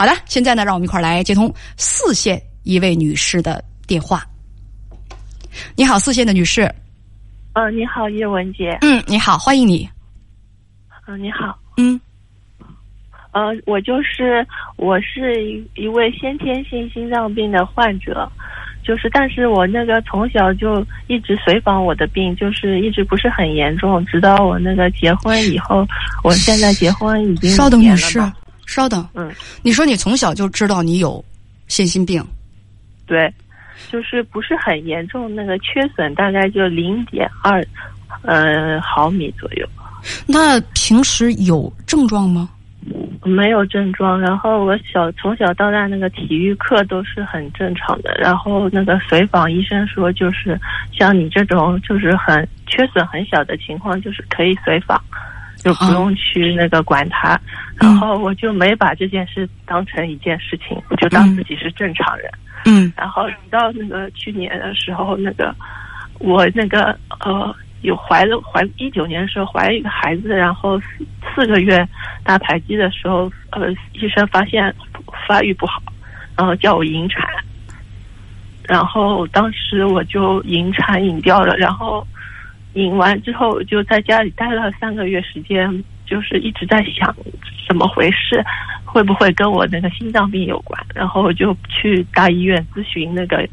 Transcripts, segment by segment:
好的，现在呢，让我们一块儿来接通四线一位女士的电话。你好，四线的女士。呃，你好，叶文杰。嗯，你好，欢迎你。嗯，你好。嗯。呃，我就是我是一一位先天性心脏病的患者，就是但是我那个从小就一直随访我的病，就是一直不是很严重，直到我那个结婚以后，我现在结婚已经稍等，女士，稍等。嗯，你说你从小就知道你有先心病？对，就是不是很严重，那个缺损大概就零点二呃毫米左右。那平时有症状吗？没有症状，然后我小从小到大那个体育课都是很正常的，然后那个随访医生说，就是像你这种就是很缺损很小的情况，就是可以随访，就不用去那个管他。然后我就没把这件事当成一件事情，我就当自己是正常人。嗯。然后到那个去年的时候，那个我那个呃。有怀了怀一九年的时候怀了一个孩子，然后四个月打排畸的时候，呃，医生发现发育不好，然后叫我引产，然后当时我就引产引掉了，然后引完之后就在家里待了三个月时间，就是一直在想怎么回事，会不会跟我那个心脏病有关，然后就去大医院咨询那个。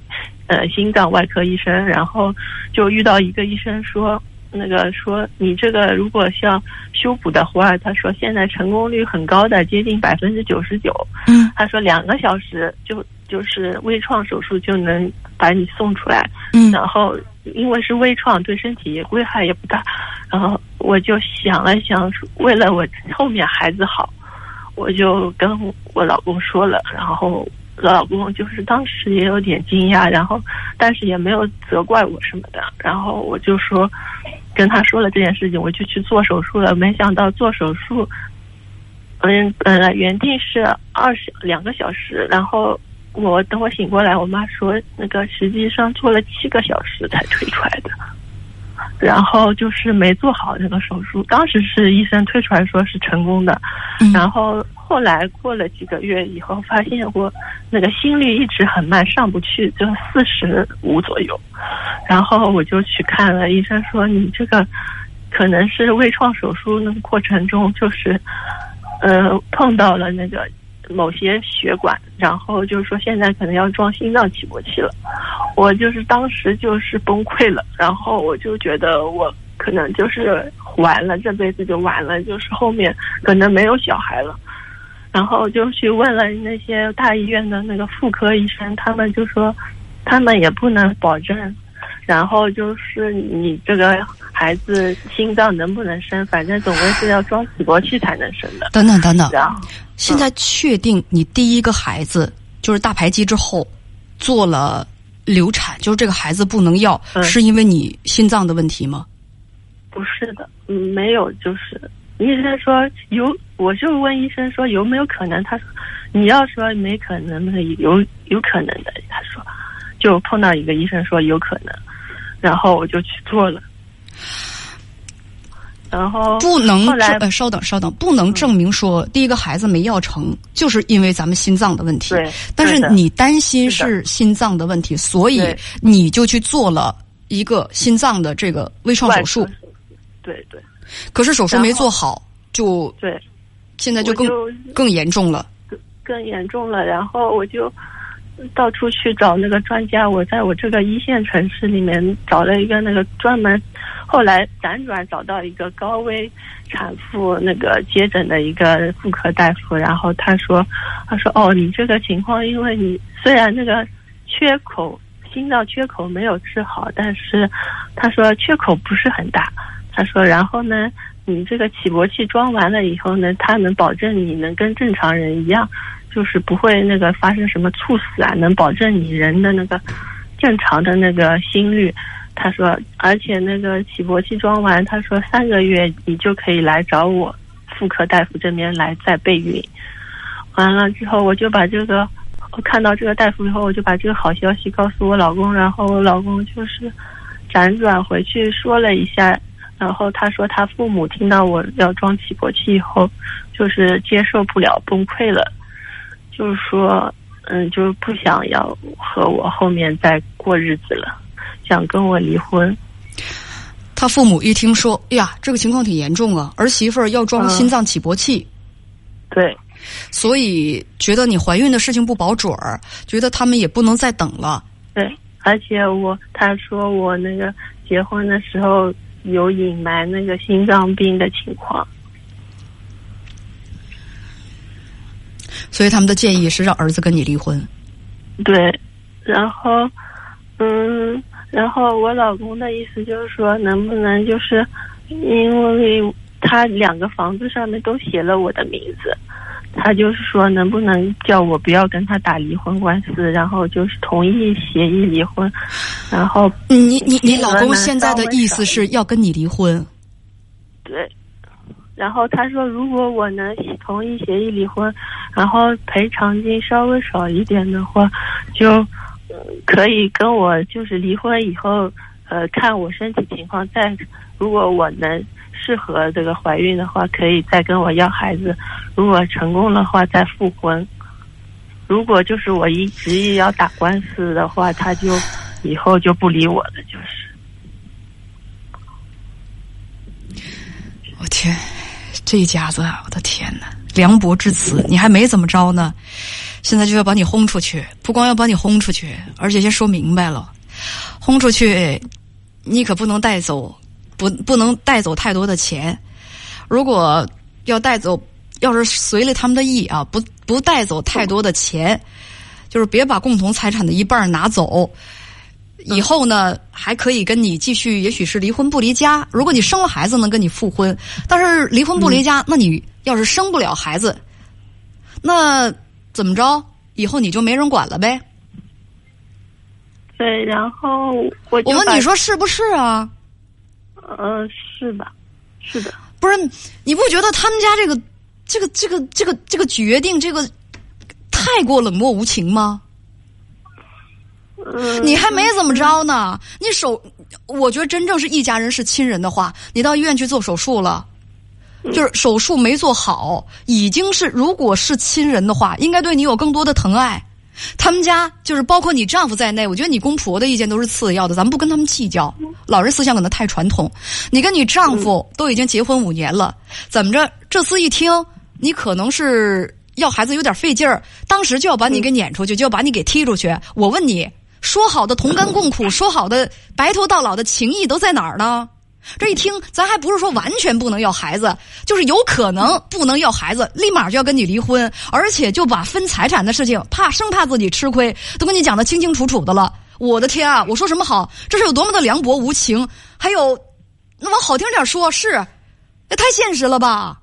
呃，心脏外科医生，然后就遇到一个医生说，那个说你这个如果像修补的话，他说现在成功率很高的，接近百分之九十九。嗯，他说两个小时就就是微创手术就能把你送出来。嗯，然后因为是微创，对身体危害也不大。然后我就想了想，为了我后面孩子好，我就跟我老公说了，然后我。老公就是当时也有点惊讶，然后但是也没有责怪我什么的，然后我就说跟他说了这件事情，我就去做手术了。没想到做手术，嗯，本来原定是二十两个小时，然后我等我醒过来，我妈说那个实际上做了七个小时才推出来的，然后就是没做好那个手术。当时是医生推出来说是成功的，然后。后来过了几个月以后，发现我那个心率一直很慢，上不去，就四十五左右。然后我就去看了医生，说你这个可能是微创手术那个过程中，就是呃碰到了那个某些血管，然后就是说现在可能要装心脏起搏器了。我就是当时就是崩溃了，然后我就觉得我可能就是完了，这辈子就完了，就是后面可能没有小孩了。然后就去问了那些大医院的那个妇科医生，他们就说，他们也不能保证。然后就是你这个孩子心脏能不能生，反正总归是要装起搏器才能生的。等等等等，现在确定你第一个孩子就是大排畸之后做了流产，就是这个孩子不能要，是因为你心脏的问题吗？不是的，嗯，没有，就是。医生说有，我就问医生说有没有可能？他说你要说没可能的，有有可能的。他说就碰到一个医生说有可能，然后我就去做了。然后不能呃，稍等稍等，不能证明说第一个孩子没要成，就是因为咱们心脏的问题。对，但是你担心是心脏的问题，所以你就去做了一个心脏的这个微创手术。对对。可是手术没做好，就对，现在就更更严重了，更更严重了。然后我就到处去找那个专家。我在我这个一线城市里面找了。一个那个专门，后来辗转找到一个高危产妇那个接诊的一个妇科大夫。然后他说，他说哦，你这个情况，因为你虽然那个缺口心脏缺口没有治好，但是他说缺口不是很大。他说：“然后呢，你这个起搏器装完了。以后呢，他能保证你能跟正常人一样，就是不会那个发生什么猝死啊，能保证你人的那个正常的那个心率。”他说：“而且那个起搏器装完，他说三个月你就可以来找我妇科大夫这边来再备孕。”完了之后，我就把这个我看到这个大夫以后，我就把这个好消息告诉我老公，然后我老公就是辗转回去说了一下。然后他说，他父母听到我要装起搏器以后，就是接受不了，崩溃了，就是说，嗯，就是不想要和我后面再过日子了，想跟我离婚。他父母一听说，哎呀，这个情况挺严重啊，儿媳妇儿要装心脏起搏器，对，所以觉得你怀孕的事情不保准儿，觉得他们也不能再等了。对，而且我他说我那个结婚的时候有隐瞒那个心脏病的情况。所以他们的建议是让儿子跟你离婚。对，然后，嗯，然后我老公的意思就是说，能不能就是因为他两个房子上面都写了我的名字，他就是说能不能叫我不要跟他打离婚官司，然后就是同意协议离婚，然后你你你老公现在的意思是要跟你离婚？然后他说，如果我能同意协议离婚，然后赔偿金稍微少一点的话，就可以跟我就是离婚以后，呃，看我身体情况再，如果我能适合这个怀孕的话，可以再跟我要孩子。如果成功的话，再复婚。如果就是我一执意要打官司的话，他就以后就不理我了，就是。我天。这一家子啊，我的天哪！凉薄至此，你还没怎么着呢，现在就要把你轰出去。不光要把你轰出去，而且先说明白了，轰出去，你可不能带走，不不能带走太多的钱。如果要带走，要是随了他们的意啊，不不带走太多的钱，就是别把共同财产的一半拿走。以后呢，还可以跟你继续，也许是离婚不离家。如果你生了孩子，能跟你复婚。但是离婚不离家，那你要是生不了孩子，那怎么着？以后你就没人管了呗。对，然后我我问你说是不是啊？呃，是吧？是的。不是，你不觉得他们家这个、这个、这个、这个、这个决定，这个太过冷漠无情吗？你还没怎么着呢，你手，我觉得真正是一家人是亲人的话，你到医院去做手术了，就是手术没做好，已经是如果是亲人的话，应该对你有更多的疼爱。他们家就是包括你丈夫在内，我觉得你公婆的意见都是次要的，咱们不跟他们计较。老人思想可能太传统，你跟你丈夫都已经结婚五年了，怎么着？这次一听，你可能是要孩子有点费劲儿，当时就要把你给撵出去，就要把你给踢出去。我问你。说好的同甘共苦，说好的白头到老的情谊都在哪儿呢？这一听，咱还不是说完全不能要孩子，就是有可能不能要孩子，立马就要跟你离婚，而且就把分财产的事情，怕生怕自己吃亏，都跟你讲的清清楚楚的了。我的天啊！我说什么好？这是有多么的凉薄无情？还有，那往好听点说，是，也太现实了吧？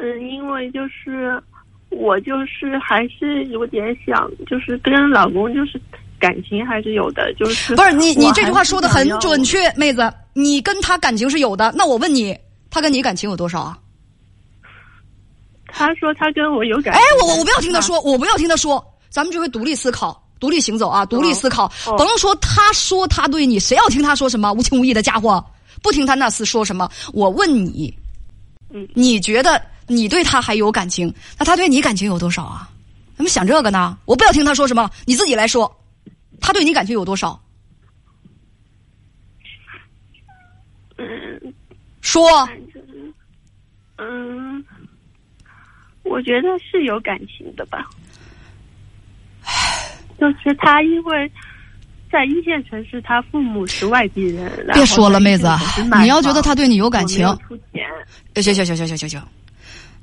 嗯，因为就是。我就是还是有点想，就是跟老公就是感情还是有的，就是不是你你这句话说的很准确，妹子，你跟他感情是有的。那我问你，他跟你感情有多少啊？他说他跟我有感。哎，我我不要听他说，我不要听他说，咱们就会独立思考，独立行走啊，独立思考。甭说他说他对你，谁要听他说什么无情无义的家伙，不听他那厮说什么。我问你，嗯，你觉得？你对他还有感情，那他对你感情有多少啊？怎么想这个呢？我不要听他说什么，你自己来说，他对你感情有多少？嗯，说。嗯，我觉得是有感情的吧。就是他因为在一线城市，他父母是外地人。别说了，妹子，你要觉得他对你有感情。行行行行行行行。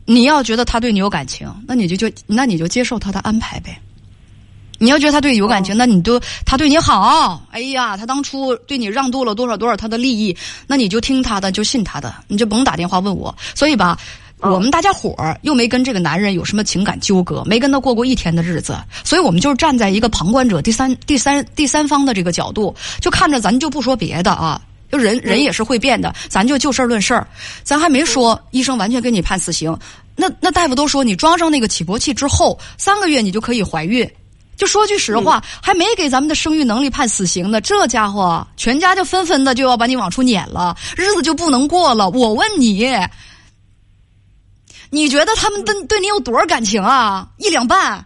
你要觉得他对你有感情，那你就就那你就接受他的安排呗。你要觉得他对你有感情，那你都他对你好，哎呀，他当初对你让渡了多少多少他的利益，那你就听他的，就信他的，你就甭打电话问我。所以吧，我们大家伙儿又没跟这个男人有什么情感纠葛，没跟他过过一天的日子，所以我们就是站在一个旁观者、第三、第三、第三方的这个角度，就看着咱就不说别的啊。就人人也是会变的，咱就就事论事儿，咱还没说医生完全给你判死刑。那那大夫都说你装上那个起搏器之后，三个月你就可以怀孕。就说句实话，还没给咱们的生育能力判死刑呢，这家伙全家就纷纷的就要把你往出撵了，日子就不能过了。我问你，你觉得他们对对你有多少感情啊？一两半？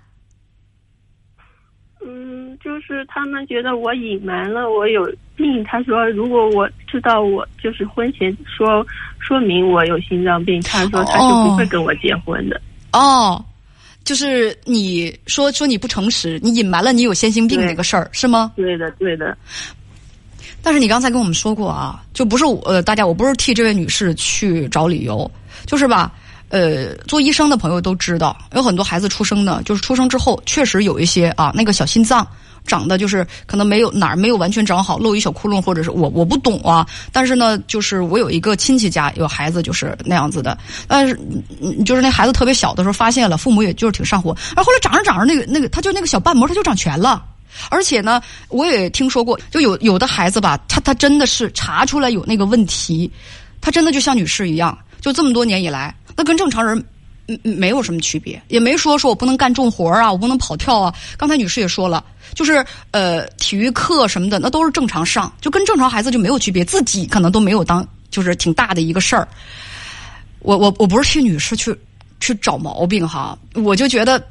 嗯，就是他们觉得我隐瞒了我有病。他说，如果我知道我就是婚前说说明我有心脏病，他说他就不会跟我结婚的。哦，就是你说说你不诚实，你隐瞒了你有先心病这个事儿是吗？对的，对的。但是你刚才跟我们说过啊，就不是我呃，大家我不是替这位女士去找理由，就是吧。呃，做医生的朋友都知道，有很多孩子出生呢，就是出生之后确实有一些啊，那个小心脏长得就是可能没有哪儿没有完全长好，漏一小窟窿，或者是我我不懂啊。但是呢，就是我有一个亲戚家有孩子就是那样子的，但是就是那孩子特别小的时候发现了，父母也就是挺上火，然后后来长着长着那个那个他就那个小瓣膜他就长全了，而且呢，我也听说过，就有有的孩子吧，他他真的是查出来有那个问题，他真的就像女士一样，就这么多年以来。那跟正常人，没有什么区别，也没说说我不能干重活啊，我不能跑跳啊。刚才女士也说了，就是呃，体育课什么的，那都是正常上，就跟正常孩子就没有区别，自己可能都没有当，就是挺大的一个事儿。我我我不是替女士去去找毛病哈，我就觉得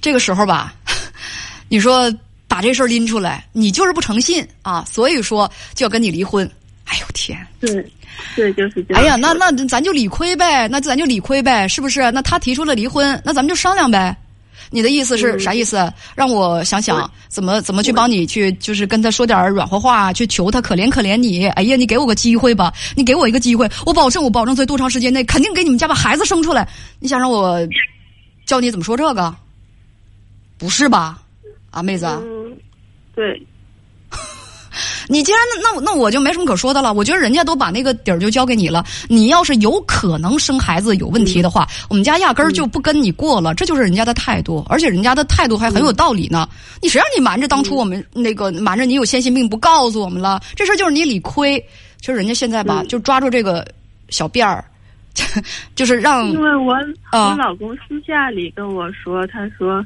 这个时候吧，你说把这事儿拎出来，你就是不诚信啊，所以说就要跟你离婚。哎呦天！对。对，就是这样。哎呀，那那咱就理亏呗，那咱就理亏呗，是不是？那他提出了离婚，那咱们就商量呗。你的意思是啥意思？让我想想怎么怎么去帮你去，就是跟他说点软和话，去求他可怜可怜你。哎呀，你给我个机会吧，你给我一个机会，我保证，我保证在多长时间内肯定给你们家把孩子生出来。你想让我教你怎么说这个？不是吧，啊，妹子？嗯，对。你既然那那那我就没什么可说的了。我觉得人家都把那个底儿就交给你了。你要是有可能生孩子有问题的话，我们家压根儿就不跟你过了。这就是人家的态度，而且人家的态度还很有道理呢。你谁让你瞒着当初我们那个瞒着你有先心病不告诉我们了？这事儿就是你理亏。其实人家现在吧，就抓住这个小辫儿，就是让因为我我老公私下里跟我说，他说。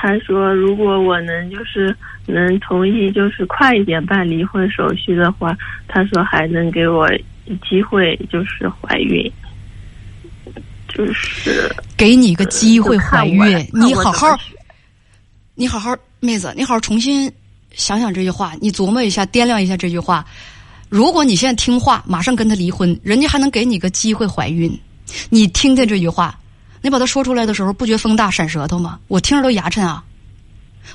他说：“如果我能就是能同意，就是快一点办离婚手续的话，他说还能给我机会，就是怀孕，就是给你个机会怀孕。你好好，你好好，妹子，你好好重新想想这句话，你琢磨一下，掂量一下这句话。如果你现在听话，马上跟他离婚，人家还能给你个机会怀孕。你听听这句话。”你把它说出来的时候，不觉风大闪舌头吗？我听着都牙碜啊，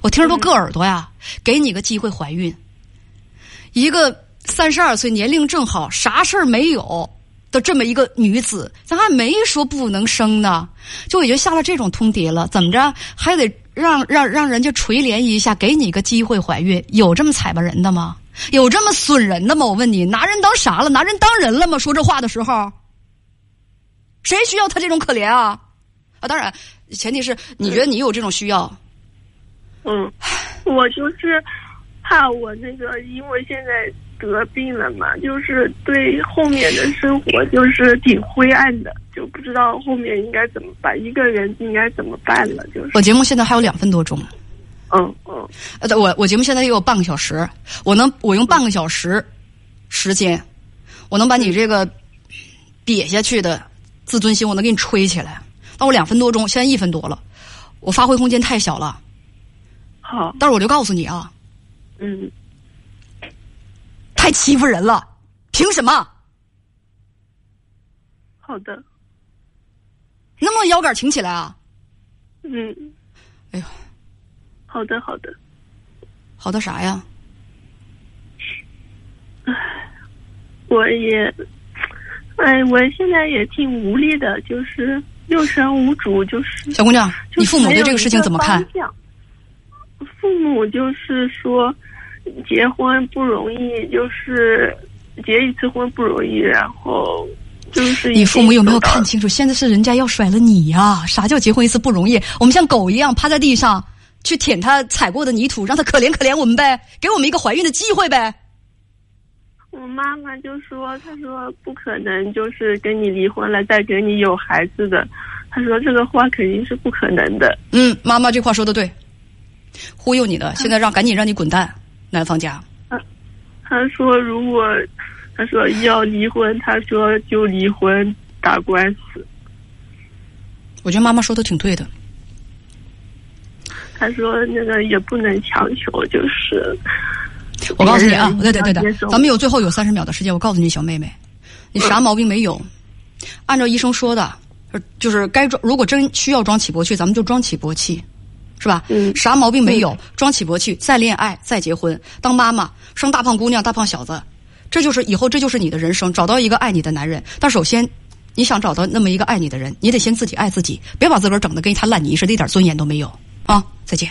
我听着都硌耳朵呀。给你个机会怀孕，一个三十二岁年龄正好，啥事儿没有的这么一个女子，咱还没说不能生呢，就已经下了这种通牒了，怎么着还得让让让人家垂怜一下，给你个机会怀孕？有这么踩巴人的吗？有这么损人的吗？我问你，拿人当啥了？拿人当人了吗？说这话的时候，谁需要他这种可怜啊？啊，当然，前提是你觉得你有这种需要。嗯，我就是怕我那个，因为现在得病了嘛，就是对后面的生活就是挺灰暗的，就不知道后面应该怎么办，一个人应该怎么办了。就是我节目现在还有两分多钟。嗯嗯。呃，我我节目现在也有半个小时，我能我用半个小时时间，我能把你这个瘪下去的自尊心，我能给你吹起来。那我两分多钟，现在一分多了，我发挥空间太小了。好，但是我就告诉你啊，嗯，太欺负人了，凭什么？好的，能不能腰杆挺起来啊？嗯，哎呦，好的，好的，好的啥呀？唉，我也，哎，我现在也挺无力的，就是。六神无主，就是小姑娘，你父母对这个事情怎么看？父母就是说，结婚不容易，就是结一次婚不容易，然后就是你父母有没有看清楚？现在是人家要甩了你呀！啥叫结婚一次不容易？我们像狗一样趴在地上去舔他踩过的泥土，让他可怜可怜我们呗，给我们一个怀孕的机会呗。我妈妈就说：“她说不可能，就是跟你离婚了再给你有孩子的。她说这个话肯定是不可能的。”嗯，妈妈这话说的对，忽悠你的，现在让赶紧让你滚蛋，男方家。他说如果他说要离婚，他说就离婚打官司。我觉得妈妈说的挺对的。他说那个也不能强求，就是我告诉你啊，对对对别人要接受对，咱们有最后有三十秒的时间，我告诉你，小妹妹，你啥毛病没有？按照医生说的，呃就是该装，如果真需要装起搏器，咱们就装起搏器，是吧？嗯啥毛病没有？装起搏器，再恋爱，再结婚，当妈妈，生大胖姑娘、大胖小子，这就是以后这就是你的人生，找到一个爱你的男人。但首先，你想找到那么一个爱你的人，你得先自己爱自己，别把自个儿整的跟一滩烂泥似的，一点尊严都没有啊！再见。